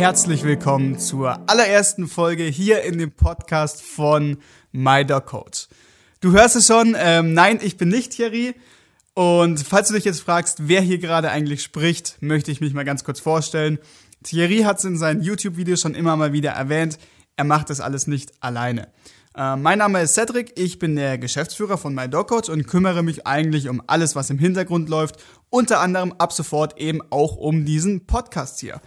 herzlich willkommen zur allerersten Folge hier in dem Podcast von My. Du hörst es schon, ähm, nein, ich bin nicht Thierry. Und falls du dich jetzt fragst, wer hier gerade eigentlich spricht, möchte ich mich mal ganz kurz vorstellen. Thierry hat es in seinen YouTube-Videos schon immer mal wieder erwähnt, er macht das alles nicht alleine. Äh, mein Name ist Cedric, ich bin der Geschäftsführer von MyDogCoach und kümmere mich eigentlich um alles, was im Hintergrund läuft, unter anderem ab sofort eben auch um diesen Podcast hier.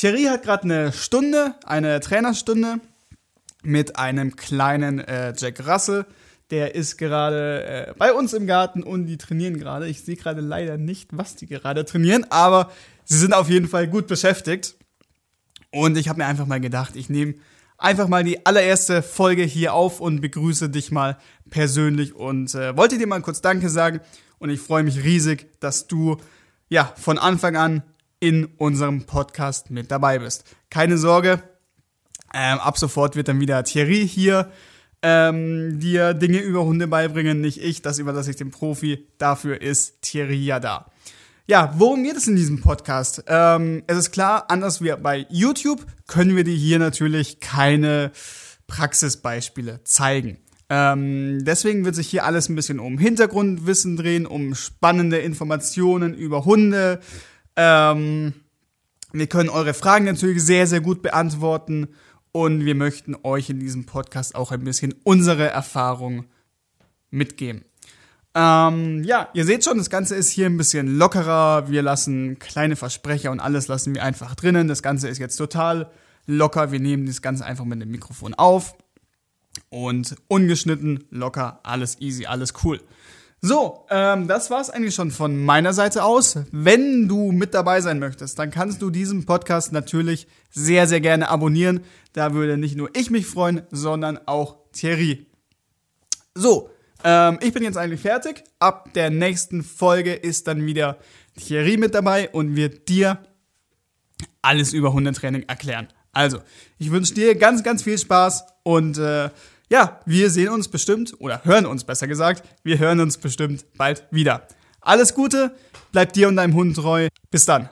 Thierry hat gerade eine Stunde, eine Trainerstunde mit einem kleinen äh, Jack Russell. Der ist gerade äh, bei uns im Garten und die trainieren gerade. Ich sehe gerade leider nicht, was die gerade trainieren, aber sie sind auf jeden Fall gut beschäftigt. Und ich habe mir einfach mal gedacht, ich nehme einfach mal die allererste Folge hier auf und begrüße dich mal persönlich und äh, wollte dir mal kurz Danke sagen und ich freue mich riesig, dass du ja von Anfang an in unserem Podcast mit dabei bist. Keine Sorge, ähm, ab sofort wird dann wieder Thierry hier ähm, dir Dinge über Hunde beibringen, nicht ich, das überlasse ich dem Profi, dafür ist Thierry ja da. Ja, worum geht es in diesem Podcast? Ähm, es ist klar, anders wie bei YouTube können wir dir hier natürlich keine Praxisbeispiele zeigen. Ähm, deswegen wird sich hier alles ein bisschen um Hintergrundwissen drehen, um spannende Informationen über Hunde. Ähm, wir können eure Fragen natürlich sehr, sehr gut beantworten und wir möchten euch in diesem Podcast auch ein bisschen unsere Erfahrung mitgeben. Ähm, ja, ihr seht schon, das Ganze ist hier ein bisschen lockerer. Wir lassen kleine Versprecher und alles lassen wir einfach drinnen. Das Ganze ist jetzt total locker. Wir nehmen das Ganze einfach mit dem Mikrofon auf. Und ungeschnitten, locker, alles easy, alles cool. So, ähm, das war's eigentlich schon von meiner Seite aus. Wenn du mit dabei sein möchtest, dann kannst du diesen Podcast natürlich sehr, sehr gerne abonnieren. Da würde nicht nur ich mich freuen, sondern auch Thierry. So, ähm, ich bin jetzt eigentlich fertig. Ab der nächsten Folge ist dann wieder Thierry mit dabei und wird dir alles über Hundetraining erklären. Also, ich wünsche dir ganz, ganz viel Spaß und äh, ja, wir sehen uns bestimmt oder hören uns besser gesagt. Wir hören uns bestimmt bald wieder. Alles Gute, bleib dir und deinem Hund treu. Bis dann.